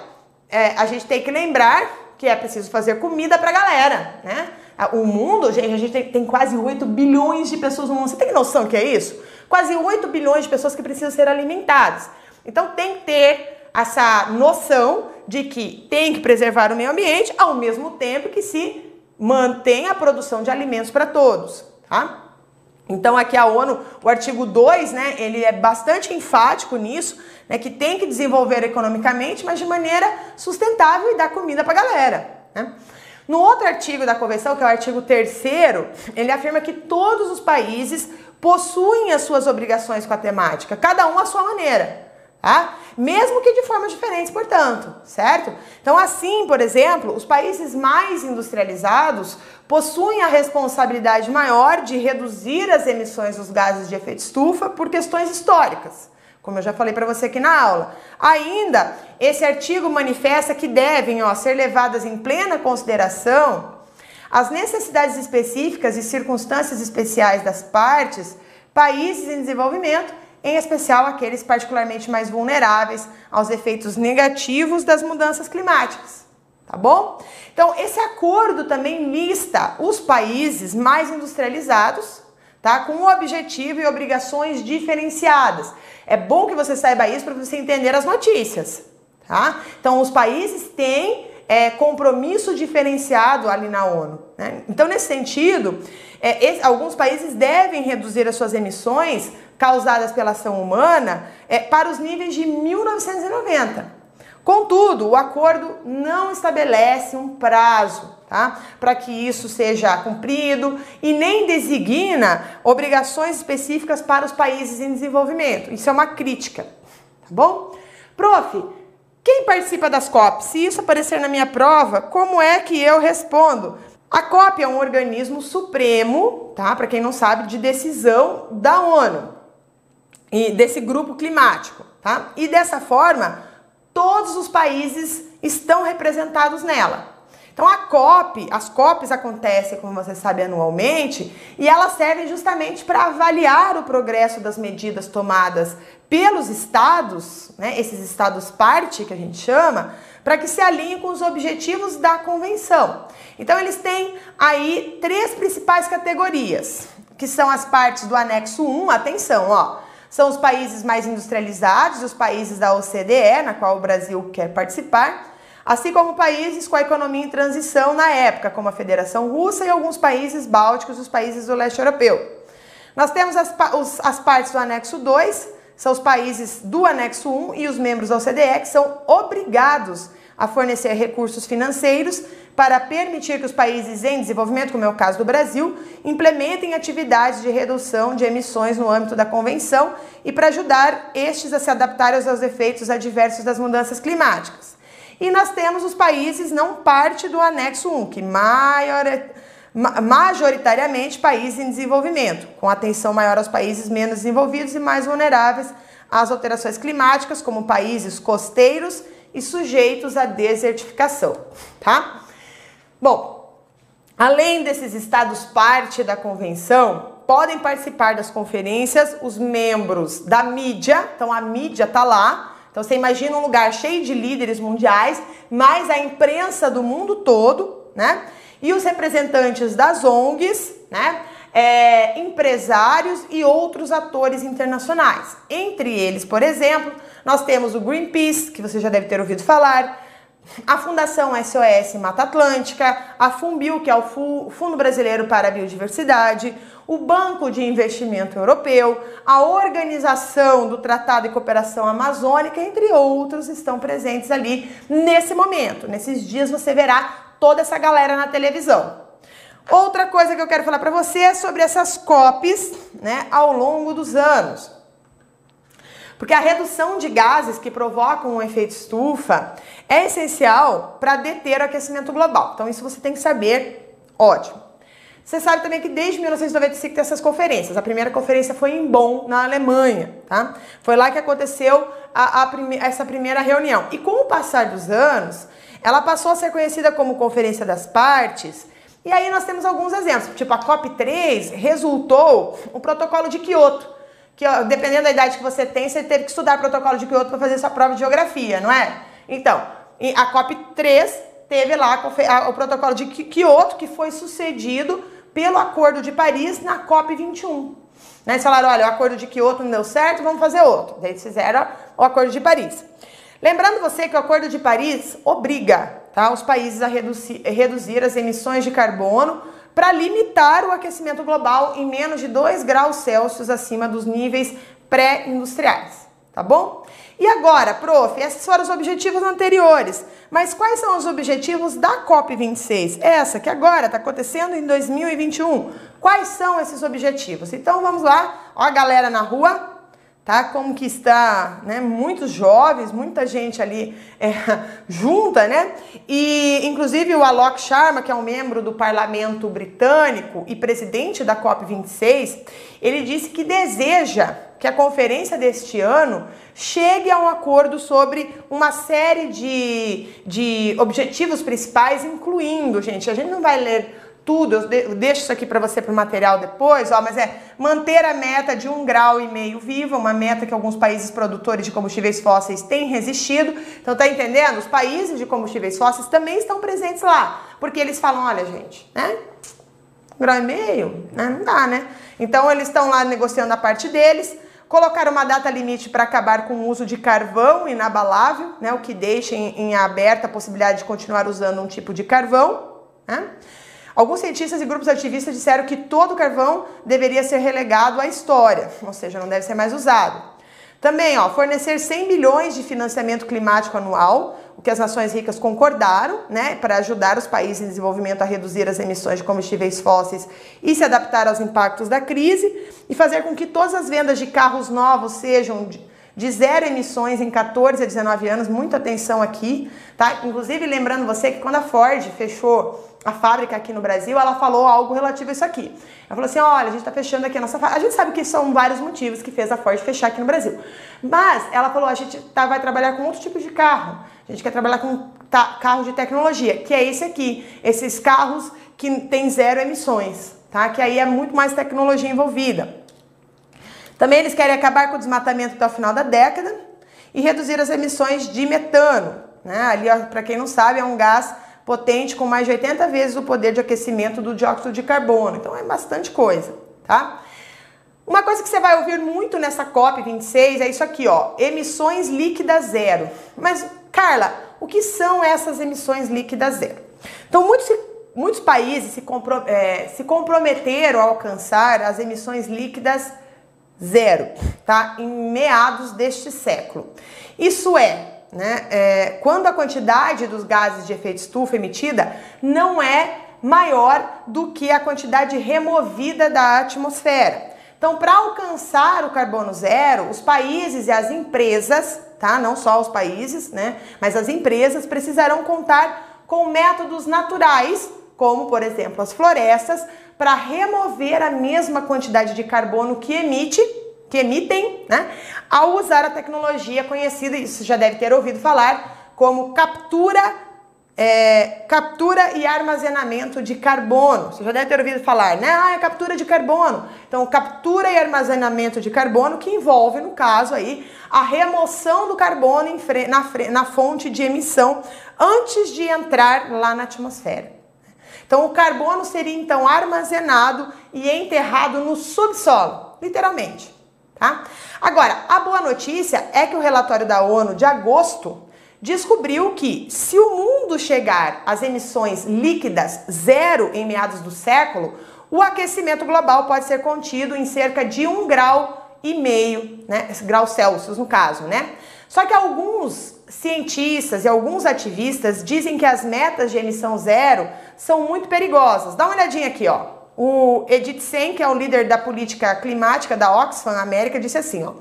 é, a gente tem que lembrar que é preciso fazer comida para a galera, né? O mundo, gente, a gente tem, tem, quase 8 bilhões de pessoas no mundo. Você tem noção que é isso? Quase 8 bilhões de pessoas que precisam ser alimentadas. Então tem que ter essa noção de que tem que preservar o meio ambiente ao mesmo tempo que se mantém a produção de alimentos para todos, tá? Então aqui a ONU, o artigo 2, né, ele é bastante enfático nisso, né, que tem que desenvolver economicamente, mas de maneira sustentável e dar comida para a galera. Né? No outro artigo da convenção, que é o artigo 3 ele afirma que todos os países possuem as suas obrigações com a temática, cada um à sua maneira tá? Mesmo que de formas diferentes, portanto, certo? Então, assim, por exemplo, os países mais industrializados possuem a responsabilidade maior de reduzir as emissões dos gases de efeito estufa por questões históricas, como eu já falei para você aqui na aula. Ainda, esse artigo manifesta que devem ó, ser levadas em plena consideração as necessidades específicas e circunstâncias especiais das partes, países em desenvolvimento em especial aqueles particularmente mais vulneráveis aos efeitos negativos das mudanças climáticas. Tá bom? Então, esse acordo também lista os países mais industrializados, tá? Com objetivo e obrigações diferenciadas. É bom que você saiba isso para você entender as notícias, tá? Então, os países têm é, compromisso diferenciado ali na ONU. Né? Então, nesse sentido, é, esse, alguns países devem reduzir as suas emissões causadas pela ação humana é, para os níveis de 1990. Contudo, o acordo não estabelece um prazo tá, para que isso seja cumprido e nem designa obrigações específicas para os países em desenvolvimento. Isso é uma crítica, tá bom? Prof, quem participa das COP? Se isso aparecer na minha prova, como é que eu respondo? A COP é um organismo supremo, tá? Para quem não sabe, de decisão da ONU e desse grupo climático, tá? E dessa forma, todos os países estão representados nela. Então a COP, as COPs acontecem, como você sabe, anualmente, e elas servem justamente para avaliar o progresso das medidas tomadas pelos estados, né, esses estados parte que a gente chama, para que se alinhem com os objetivos da convenção. Então eles têm aí três principais categorias, que são as partes do anexo 1, atenção, ó são os países mais industrializados, os países da OCDE, na qual o Brasil quer participar, assim como países com a economia em transição na época, como a Federação Russa e alguns países bálticos, os países do leste europeu. Nós temos as, os, as partes do anexo 2, são os países do anexo 1 e os membros da OCDE que são obrigados a fornecer recursos financeiros para permitir que os países em desenvolvimento, como é o caso do Brasil, implementem atividades de redução de emissões no âmbito da convenção e para ajudar estes a se adaptarem aos efeitos adversos das mudanças climáticas. E nós temos os países não parte do anexo 1, que maior, majoritariamente países em desenvolvimento, com atenção maior aos países menos desenvolvidos e mais vulneráveis às alterações climáticas, como países costeiros e sujeitos à desertificação, tá? Bom, além desses estados parte da convenção, podem participar das conferências os membros da mídia, então a mídia tá lá. Então você imagina um lugar cheio de líderes mundiais, mais a imprensa do mundo todo, né? E os representantes das ONGs, né? É, empresários e outros atores internacionais. Entre eles, por exemplo, nós temos o Greenpeace, que você já deve ter ouvido falar, a Fundação SOS Mata Atlântica, a Fumbil, que é o Fundo Brasileiro para a Biodiversidade, o Banco de Investimento Europeu, a Organização do Tratado de Cooperação Amazônica, entre outros, estão presentes ali nesse momento. Nesses dias você verá toda essa galera na televisão. Outra coisa que eu quero falar para você é sobre essas COPs né, ao longo dos anos. Porque a redução de gases que provocam um efeito estufa é essencial para deter o aquecimento global. Então, isso você tem que saber, ótimo. Você sabe também que desde 1995 tem essas conferências. A primeira conferência foi em Bonn, na Alemanha, tá? Foi lá que aconteceu a, a prime essa primeira reunião. E com o passar dos anos, ela passou a ser conhecida como Conferência das Partes. E aí nós temos alguns exemplos. Tipo, a COP3 resultou o protocolo de Kyoto que ó, dependendo da idade que você tem, você teve que estudar protocolo de Kyoto para fazer sua prova de geografia, não é? Então, a COP3 teve lá o protocolo de Kyoto, que foi sucedido pelo Acordo de Paris na COP21. Né? Eles falaram, olha, o Acordo de Kyoto não deu certo, vamos fazer outro. Daí eles fizeram o Acordo de Paris. Lembrando você que o Acordo de Paris obriga tá, os países a reduzir, reduzir as emissões de carbono para limitar o aquecimento global em menos de 2 graus Celsius acima dos níveis pré-industriais, tá bom? E agora, prof, esses foram os objetivos anteriores. Mas quais são os objetivos da COP26? Essa que agora está acontecendo em 2021. Quais são esses objetivos? Então vamos lá, ó a galera na rua, tá? Como que está, né? Muitos jovens, muita gente ali é, junta, né? E inclusive o Alok Sharma, que é um membro do Parlamento britânico e presidente da COP26, ele disse que deseja que a conferência deste ano chegue a um acordo sobre uma série de, de objetivos principais, incluindo, gente, a gente não vai ler tudo, eu deixo isso aqui para você para o material depois, ó, mas é manter a meta de um grau e meio viva, uma meta que alguns países produtores de combustíveis fósseis têm resistido. Então tá entendendo? Os países de combustíveis fósseis também estão presentes lá, porque eles falam, olha gente, né? Um grau e meio, né? Não dá, né? Então eles estão lá negociando a parte deles. Colocar uma data limite para acabar com o uso de carvão inabalável, né? O que deixa em, em aberta a possibilidade de continuar usando um tipo de carvão, né? Alguns cientistas e grupos ativistas disseram que todo carvão deveria ser relegado à história, ou seja, não deve ser mais usado. Também, ó, fornecer 100 bilhões de financiamento climático anual, o que as nações ricas concordaram, né, para ajudar os países em desenvolvimento a reduzir as emissões de combustíveis fósseis e se adaptar aos impactos da crise, e fazer com que todas as vendas de carros novos sejam de, de zero emissões em 14 a 19 anos, muita atenção aqui, tá? Inclusive lembrando você que quando a Ford fechou a fábrica aqui no Brasil, ela falou algo relativo a isso aqui. Ela falou assim: olha, a gente está fechando aqui a nossa fábrica. A gente sabe que são vários motivos que fez a Ford fechar aqui no Brasil. Mas ela falou: a gente tá, vai trabalhar com outro tipo de carro. A gente quer trabalhar com tá, carro de tecnologia, que é esse aqui. Esses carros que tem zero emissões, tá? Que aí é muito mais tecnologia envolvida. Também eles querem acabar com o desmatamento até o final da década e reduzir as emissões de metano. Né? Ali, para quem não sabe, é um gás potente com mais de 80 vezes o poder de aquecimento do dióxido de carbono. Então é bastante coisa, tá? Uma coisa que você vai ouvir muito nessa COP 26 é isso aqui, ó, emissões líquidas zero. Mas Carla, o que são essas emissões líquidas zero? Então muitos muitos países se, compro, é, se comprometeram a alcançar as emissões líquidas zero, tá? Em meados deste século. Isso é, né? É, quando a quantidade dos gases de efeito estufa emitida não é maior do que a quantidade removida da atmosfera. Então, para alcançar o carbono zero, os países e as empresas, tá? Não só os países, né? Mas as empresas precisarão contar com métodos naturais, como por exemplo as florestas, para remover a mesma quantidade de carbono que emite que emitem, né, ao usar a tecnologia conhecida, isso já deve ter ouvido falar, como captura, é, captura e armazenamento de carbono. Você já deve ter ouvido falar, né? Ah, é captura de carbono. Então, captura e armazenamento de carbono que envolve, no caso aí, a remoção do carbono na, na fonte de emissão antes de entrar lá na atmosfera. Então, o carbono seria então armazenado e enterrado no subsolo, literalmente. Tá? Agora, a boa notícia é que o relatório da ONU de agosto descobriu que se o mundo chegar às emissões líquidas zero em meados do século, o aquecimento global pode ser contido em cerca de um grau e meio, né, graus Celsius no caso, né? Só que alguns cientistas e alguns ativistas dizem que as metas de emissão zero são muito perigosas. Dá uma olhadinha aqui, ó. O Edith Sen, que é o líder da política climática da Oxfam América, disse assim, ó.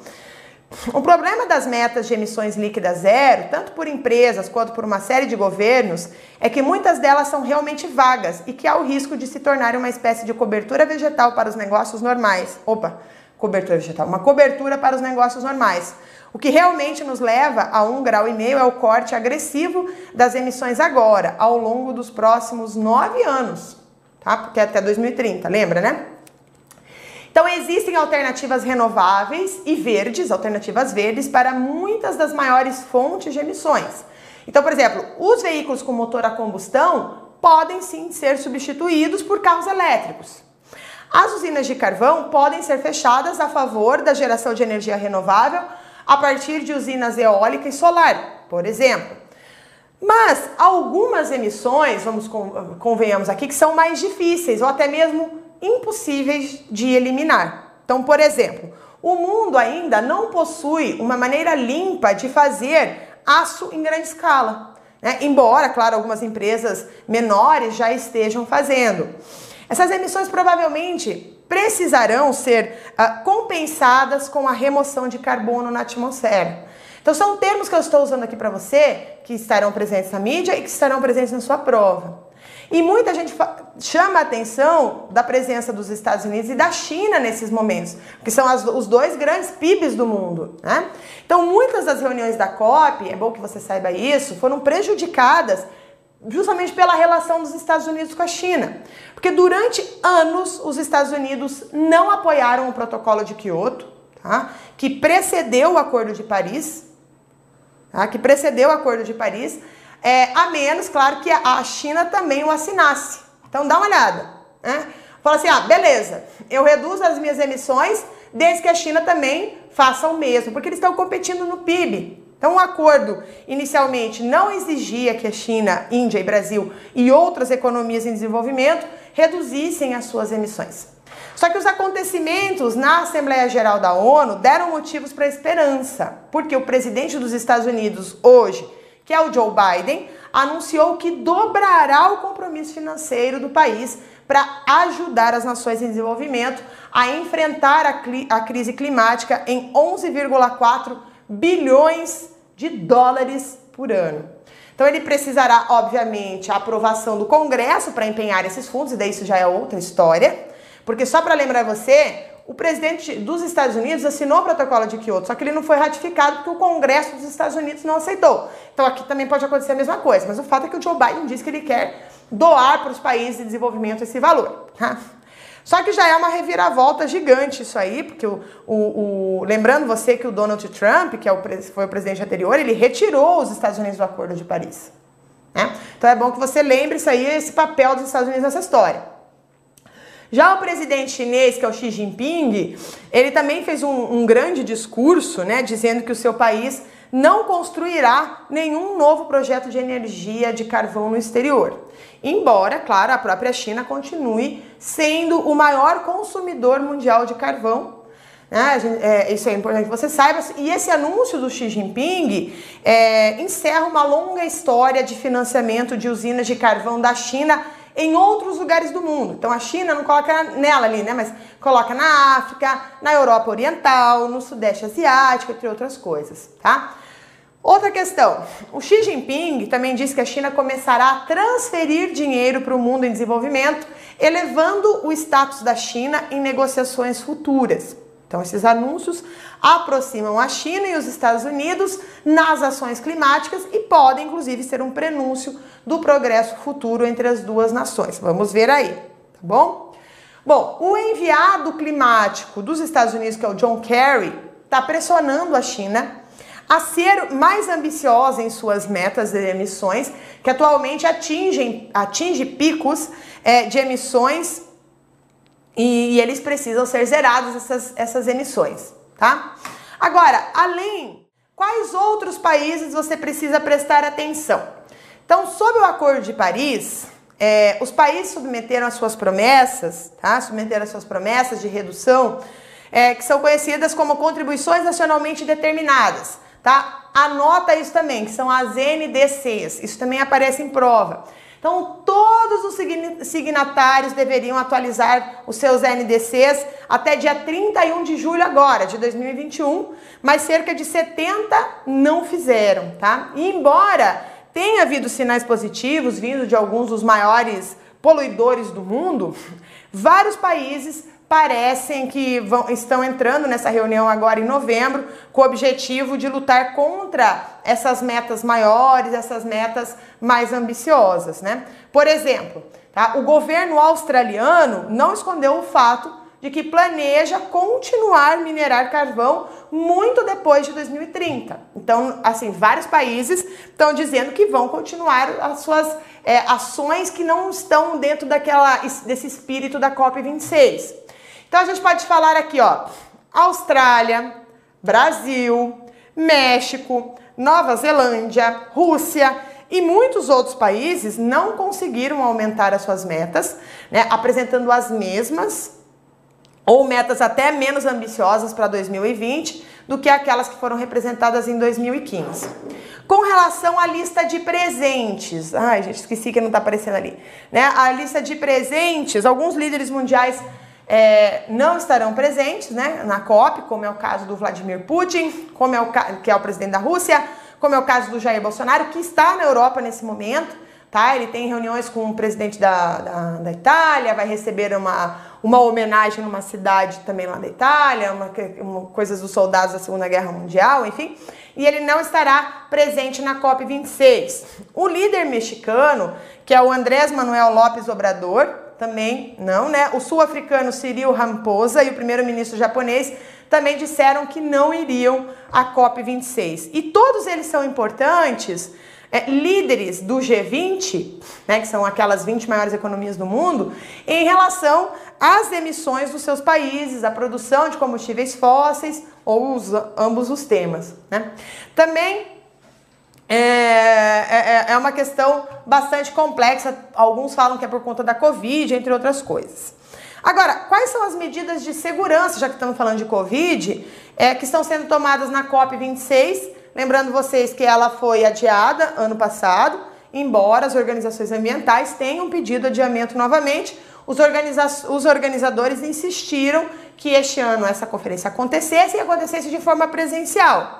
O problema das metas de emissões líquidas zero, tanto por empresas quanto por uma série de governos, é que muitas delas são realmente vagas e que há o risco de se tornar uma espécie de cobertura vegetal para os negócios normais. Opa, cobertura vegetal, uma cobertura para os negócios normais. O que realmente nos leva a um grau e meio é o corte agressivo das emissões agora, ao longo dos próximos nove anos tá? Porque é até 2030, lembra, né? Então existem alternativas renováveis e verdes, alternativas verdes para muitas das maiores fontes de emissões. Então, por exemplo, os veículos com motor a combustão podem sim ser substituídos por carros elétricos. As usinas de carvão podem ser fechadas a favor da geração de energia renovável a partir de usinas eólica e solar, por exemplo. Mas algumas emissões, vamos convenhamos aqui, que são mais difíceis ou até mesmo impossíveis de eliminar. Então, por exemplo, o mundo ainda não possui uma maneira limpa de fazer aço em grande escala. Né? Embora, claro, algumas empresas menores já estejam fazendo. Essas emissões provavelmente precisarão ser uh, compensadas com a remoção de carbono na atmosfera. Então, são termos que eu estou usando aqui para você, que estarão presentes na mídia e que estarão presentes na sua prova. E muita gente chama a atenção da presença dos Estados Unidos e da China nesses momentos, que são as, os dois grandes PIBs do mundo. Né? Então, muitas das reuniões da COP, é bom que você saiba isso, foram prejudicadas justamente pela relação dos Estados Unidos com a China. Porque durante anos os Estados Unidos não apoiaram o protocolo de Kyoto, tá? que precedeu o Acordo de Paris, tá? que precedeu o Acordo de Paris, é, a menos, claro, que a China também o assinasse. Então dá uma olhada. Né? Fala assim, ah, beleza, eu reduzo as minhas emissões desde que a China também faça o mesmo, porque eles estão competindo no PIB. Então, o acordo inicialmente não exigia que a China, Índia e Brasil e outras economias em desenvolvimento reduzissem as suas emissões. Só que os acontecimentos na Assembleia Geral da ONU deram motivos para esperança, porque o presidente dos Estados Unidos hoje que é o Joe Biden, anunciou que dobrará o compromisso financeiro do país para ajudar as nações em desenvolvimento a enfrentar a, a crise climática em 11,4 bilhões de dólares por ano. Então ele precisará, obviamente, a aprovação do Congresso para empenhar esses fundos, e daí isso já é outra história. Porque só para lembrar você, o presidente dos Estados Unidos assinou o protocolo de Kyoto, só que ele não foi ratificado porque o Congresso dos Estados Unidos não aceitou. Então aqui também pode acontecer a mesma coisa, mas o fato é que o Joe Biden disse que ele quer doar para os países de desenvolvimento esse valor. Tá? Só que já é uma reviravolta gigante isso aí, porque o, o, o, lembrando você que o Donald Trump, que é o, foi o presidente anterior, ele retirou os Estados Unidos do Acordo de Paris. Né? Então é bom que você lembre isso aí, esse papel dos Estados Unidos nessa história. Já o presidente chinês, que é o Xi Jinping, ele também fez um, um grande discurso, né, dizendo que o seu país não construirá nenhum novo projeto de energia de carvão no exterior. Embora, claro, a própria China continue sendo o maior consumidor mundial de carvão. Né? É, isso é importante que você saiba. E esse anúncio do Xi Jinping é, encerra uma longa história de financiamento de usinas de carvão da China em outros lugares do mundo. Então a China não coloca nela ali, né? Mas coloca na África, na Europa Oriental, no Sudeste Asiático, entre outras coisas, tá? Outra questão. O Xi Jinping também disse que a China começará a transferir dinheiro para o mundo em desenvolvimento, elevando o status da China em negociações futuras. Então, esses anúncios aproximam a China e os Estados Unidos nas ações climáticas e podem, inclusive, ser um prenúncio do progresso futuro entre as duas nações. Vamos ver aí, tá bom? Bom, o enviado climático dos Estados Unidos, que é o John Kerry, está pressionando a China a ser mais ambiciosa em suas metas de emissões, que atualmente atingem atinge picos é, de emissões e, e, eles precisam ser zerados essas, essas emissões, tá? Agora, além, quais outros países você precisa prestar atenção? Então, sob o Acordo de Paris, é, os países submeteram as suas promessas, tá? Submeteram as suas promessas de redução, é, que são conhecidas como contribuições nacionalmente determinadas, tá? Anota isso também, que são as NDCs. Isso também aparece em prova. Então, todos os signatários deveriam atualizar os seus NDCs até dia 31 de julho agora, de 2021, mas cerca de 70 não fizeram, tá? E embora tenha havido sinais positivos vindo de alguns dos maiores poluidores do mundo, vários países parecem que vão, estão entrando nessa reunião agora em novembro com o objetivo de lutar contra essas metas maiores, essas metas mais ambiciosas, né? Por exemplo, tá? o governo australiano não escondeu o fato de que planeja continuar minerar carvão muito depois de 2030. Então, assim, vários países estão dizendo que vão continuar as suas é, ações que não estão dentro daquela, desse espírito da COP26. Então a gente pode falar aqui, ó, Austrália, Brasil, México, Nova Zelândia, Rússia e muitos outros países não conseguiram aumentar as suas metas, né, apresentando as mesmas ou metas até menos ambiciosas para 2020 do que aquelas que foram representadas em 2015. Com relação à lista de presentes, ai gente, esqueci que não está aparecendo ali, né? A lista de presentes, alguns líderes mundiais é, não estarão presentes, né, na COP, como é o caso do Vladimir Putin, como é o que é o presidente da Rússia, como é o caso do Jair Bolsonaro, que está na Europa nesse momento, tá? Ele tem reuniões com o presidente da, da, da Itália, vai receber uma, uma homenagem numa cidade também lá da Itália, uma, uma, coisas dos soldados da Segunda Guerra Mundial, enfim e ele não estará presente na COP26. O líder mexicano, que é o Andrés Manuel Lopes Obrador, também não, né? O sul-africano Cyril Ramaphosa e o primeiro-ministro japonês também disseram que não iriam à COP26. E todos eles são importantes é, líderes do G20, né, que são aquelas 20 maiores economias do mundo, em relação às emissões dos seus países, a produção de combustíveis fósseis ou os, ambos os temas. Né? Também é, é, é, uma questão bastante complexa, alguns falam que é por conta da Covid, entre outras coisas. Agora, quais são as medidas de segurança, já que estamos falando de Covid, é, que estão sendo tomadas na COP26 Lembrando vocês que ela foi adiada ano passado, embora as organizações ambientais tenham pedido adiamento novamente. Os, organiza os organizadores insistiram que este ano essa conferência acontecesse e acontecesse de forma presencial.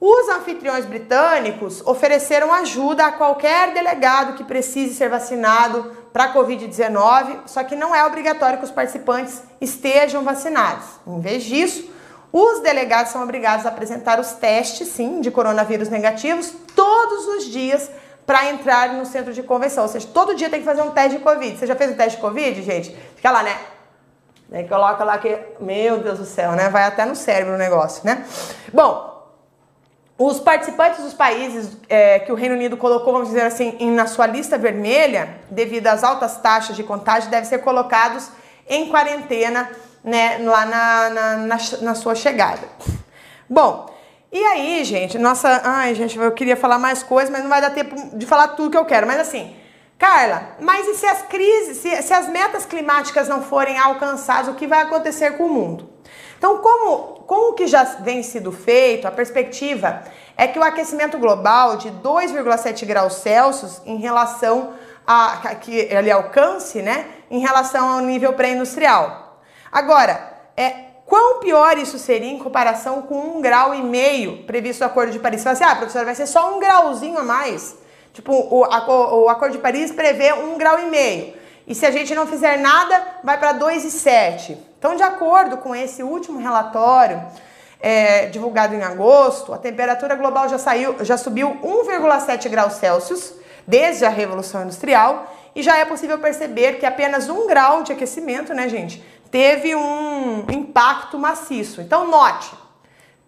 Os anfitriões britânicos ofereceram ajuda a qualquer delegado que precise ser vacinado para a Covid-19, só que não é obrigatório que os participantes estejam vacinados. Em vez disso, os delegados são obrigados a apresentar os testes, sim, de coronavírus negativos todos os dias para entrar no centro de convenção. Ou seja, todo dia tem que fazer um teste de Covid. Você já fez o teste de Covid, gente? Fica lá, né? Coloca lá que, meu Deus do céu, né? Vai até no cérebro o negócio, né? Bom, os participantes dos países é, que o Reino Unido colocou, vamos dizer assim, em, na sua lista vermelha, devido às altas taxas de contágio, devem ser colocados em quarentena né, lá na, na, na, na sua chegada. Bom, e aí, gente, nossa. Ai, gente, eu queria falar mais coisas, mas não vai dar tempo de falar tudo que eu quero. Mas assim, Carla, mas e se as crises, se, se as metas climáticas não forem alcançadas, o que vai acontecer com o mundo? Então, como, com o que já vem sido feito, a perspectiva é que o aquecimento global de 2,7 graus Celsius em relação a que ele alcance, né, em relação ao nível pré-industrial. Agora, é, quão pior isso seria em comparação com um grau e meio previsto no Acordo de Paris? Você fala assim, ah, professora, vai ser só um grauzinho a mais. Tipo, o, a, o Acordo de Paris prevê um grau e meio. E se a gente não fizer nada, vai para 2,7. Então, de acordo com esse último relatório, é, divulgado em agosto, a temperatura global já, saiu, já subiu 1,7 graus Celsius desde a Revolução Industrial e já é possível perceber que apenas um grau de aquecimento, né, gente, teve um impacto maciço. Então, note,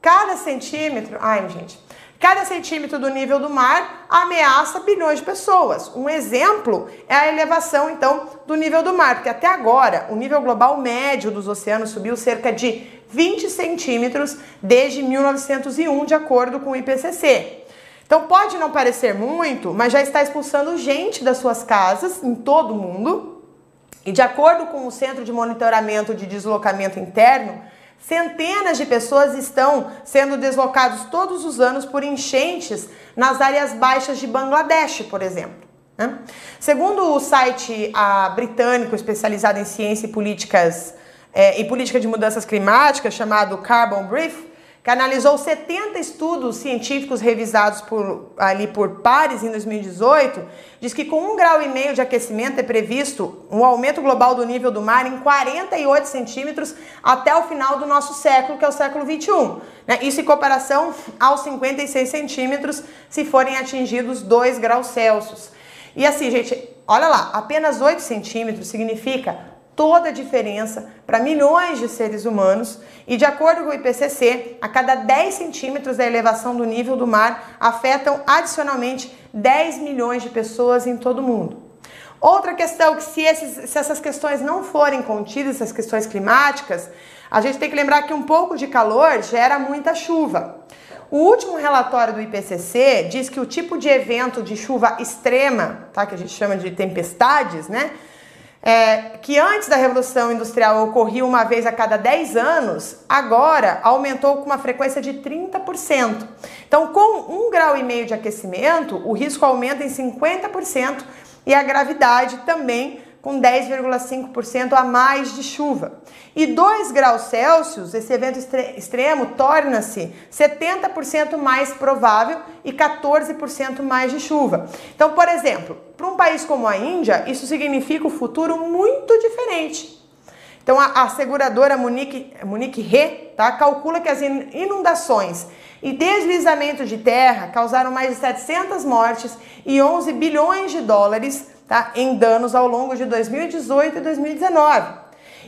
cada centímetro, ai, gente, cada centímetro do nível do mar ameaça bilhões de pessoas. Um exemplo é a elevação, então, do nível do mar, porque até agora o nível global médio dos oceanos subiu cerca de 20 centímetros desde 1901, de acordo com o IPCC. Então pode não parecer muito, mas já está expulsando gente das suas casas em todo o mundo e de acordo com o Centro de Monitoramento de Deslocamento Interno, centenas de pessoas estão sendo deslocados todos os anos por enchentes nas áreas baixas de Bangladesh, por exemplo. Né? Segundo o site a, britânico especializado em ciência e políticas é, e política de mudanças climáticas, chamado Carbon Brief, que analisou 70 estudos científicos revisados por, ali por pares em 2018, diz que com um grau e meio de aquecimento é previsto um aumento global do nível do mar em 48 centímetros até o final do nosso século, que é o século 21. Né? Isso em comparação aos 56 centímetros se forem atingidos 2 graus Celsius. E assim, gente, olha lá, apenas 8 centímetros significa toda a diferença para milhões de seres humanos e, de acordo com o IPCC, a cada 10 centímetros da elevação do nível do mar afetam adicionalmente 10 milhões de pessoas em todo o mundo. Outra questão que se, esses, se essas questões não forem contidas, essas questões climáticas, a gente tem que lembrar que um pouco de calor gera muita chuva. O último relatório do IPCC diz que o tipo de evento de chuva extrema, tá, que a gente chama de tempestades, né, é, que antes da Revolução Industrial ocorria uma vez a cada 10 anos, agora aumentou com uma frequência de 30%. Então, com um grau e meio de aquecimento, o risco aumenta em 50% e a gravidade também com 10,5% a mais de chuva. E 2 graus Celsius, esse evento extremo torna-se 70% mais provável e 14% mais de chuva. Então, por exemplo, para um país como a Índia, isso significa um futuro muito diferente. Então, a, a seguradora Munique, Munique Re tá, calcula que as inundações e deslizamento de terra causaram mais de 700 mortes e 11 bilhões de dólares tá, em danos ao longo de 2018 e 2019.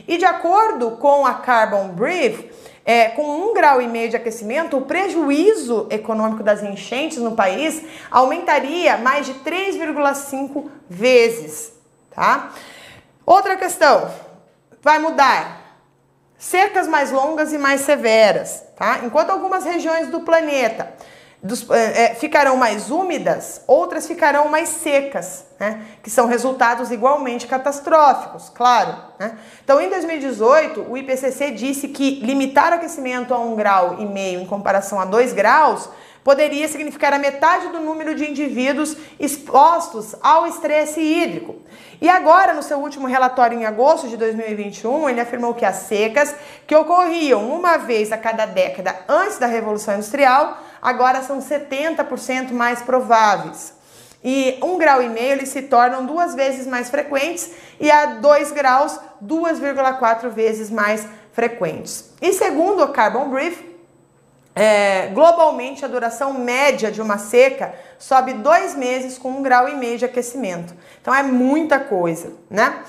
E de acordo com a Carbon Brief, é, com um grau e meio de aquecimento, o prejuízo econômico das enchentes no país aumentaria mais de 3,5 vezes, tá? Outra questão, vai mudar. Secas mais longas e mais severas, tá? Enquanto algumas regiões do planeta dos, é, ficarão mais úmidas, outras ficarão mais secas, né? que são resultados igualmente catastróficos, claro. Né? Então, em 2018, o IPCC disse que limitar o aquecimento a um grau e meio em comparação a dois graus poderia significar a metade do número de indivíduos expostos ao estresse hídrico. E agora, no seu último relatório em agosto de 2021, ele afirmou que as secas, que ocorriam uma vez a cada década antes da Revolução Industrial, agora são 70% mais prováveis. E um grau e meio eles se tornam duas vezes mais frequentes e a 2 graus 2,4 vezes mais frequentes. E segundo o Carbon Brief, é, globalmente a duração média de uma seca sobe dois meses com um grau e meio de aquecimento. Então é muita coisa, né?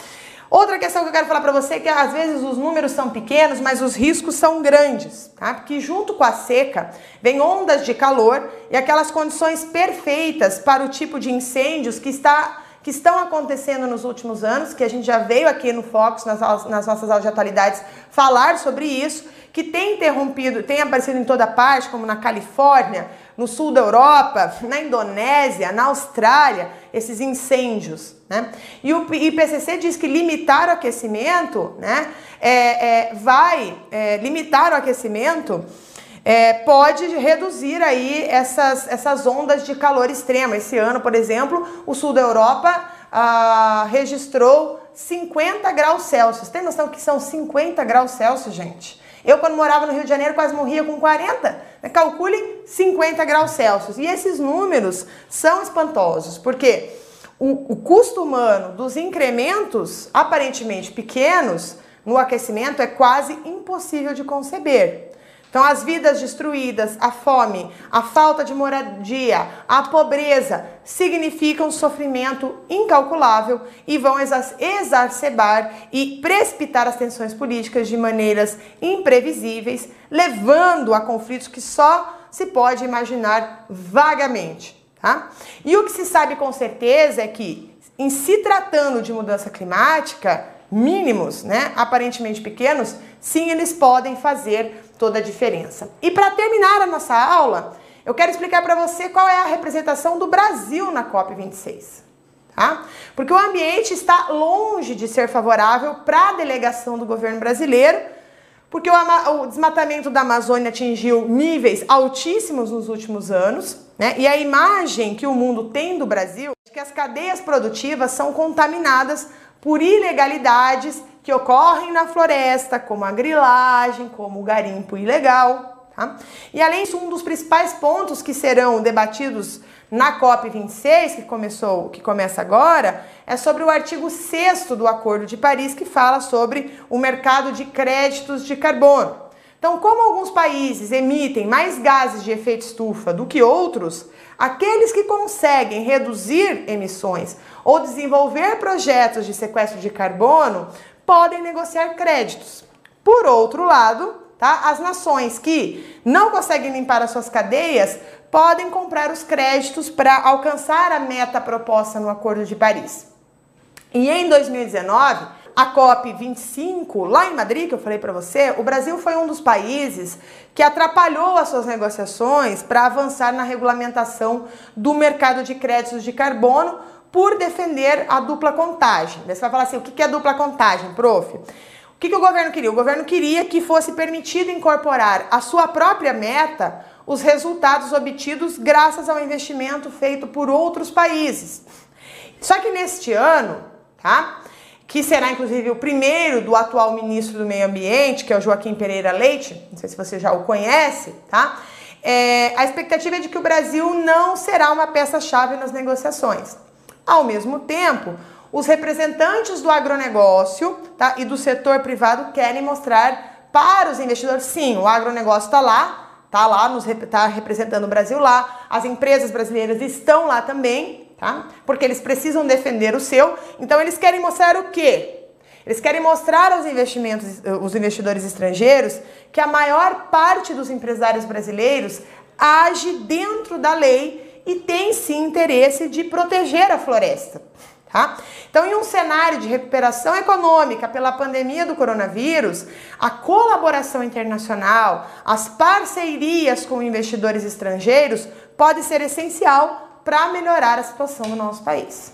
Outra questão que eu quero falar para você é que às vezes os números são pequenos, mas os riscos são grandes, tá? Porque junto com a seca vem ondas de calor e aquelas condições perfeitas para o tipo de incêndios que está que estão acontecendo nos últimos anos, que a gente já veio aqui no Fox, nas, nas nossas aulas de atualidades, falar sobre isso, que tem interrompido, tem aparecido em toda parte, como na Califórnia, no sul da Europa, na Indonésia, na Austrália, esses incêndios. Né? E o IPCC diz que limitar o aquecimento né, é, é vai é, limitar o aquecimento. É, pode reduzir aí essas, essas ondas de calor extremo. Esse ano, por exemplo, o sul da Europa ah, registrou 50 graus Celsius. Tem noção que são 50 graus Celsius, gente? Eu, quando morava no Rio de Janeiro, quase morria com 40. Calcule 50 graus Celsius. E esses números são espantosos, porque o, o custo humano dos incrementos aparentemente pequenos no aquecimento é quase impossível de conceber. Então, as vidas destruídas, a fome, a falta de moradia, a pobreza significam sofrimento incalculável e vão exacerbar e precipitar as tensões políticas de maneiras imprevisíveis, levando a conflitos que só se pode imaginar vagamente. Tá? E o que se sabe com certeza é que, em se tratando de mudança climática, mínimos, né, aparentemente pequenos, sim, eles podem fazer toda a diferença. E para terminar a nossa aula, eu quero explicar para você qual é a representação do Brasil na COP26. Tá? Porque o ambiente está longe de ser favorável para a delegação do governo brasileiro, porque o, o, desmatamento da Amazônia atingiu níveis altíssimos nos últimos anos, né? E a imagem que o mundo tem do Brasil é que as cadeias produtivas são contaminadas por ilegalidades que ocorrem na floresta, como a grilagem, como o garimpo ilegal. Tá? E além disso, um dos principais pontos que serão debatidos na COP26, que começou, que começa agora, é sobre o artigo 6 do Acordo de Paris, que fala sobre o mercado de créditos de carbono. Então, como alguns países emitem mais gases de efeito estufa do que outros, aqueles que conseguem reduzir emissões ou desenvolver projetos de sequestro de carbono podem negociar créditos. Por outro lado, tá, as nações que não conseguem limpar as suas cadeias podem comprar os créditos para alcançar a meta proposta no Acordo de Paris. E em 2019, a COP25, lá em Madrid, que eu falei para você, o Brasil foi um dos países que atrapalhou as suas negociações para avançar na regulamentação do mercado de créditos de carbono por defender a dupla contagem. Você vai falar assim: o que é dupla contagem, prof? O que, o governo queria? O governo queria que fosse permitido incorporar a sua própria meta os resultados obtidos graças ao investimento feito por outros países. Só que neste ano, tá? Que será inclusive o primeiro do atual ministro do Meio Ambiente, que é o Joaquim Pereira Leite, não sei se você já o conhece, tá? É, a expectativa é de que o Brasil não será uma peça-chave nas negociações. Ao mesmo tempo, os representantes do agronegócio tá, e do setor privado querem mostrar para os investidores, sim, o agronegócio está lá, está lá, nos, tá representando o Brasil lá, as empresas brasileiras estão lá também, tá? Porque eles precisam defender o seu. Então eles querem mostrar o quê? Eles querem mostrar aos investimentos, os investidores estrangeiros que a maior parte dos empresários brasileiros age dentro da lei e tem sim interesse de proteger a floresta. Tá? Então, em um cenário de recuperação econômica pela pandemia do coronavírus, a colaboração internacional, as parcerias com investidores estrangeiros pode ser essencial para melhorar a situação do nosso país.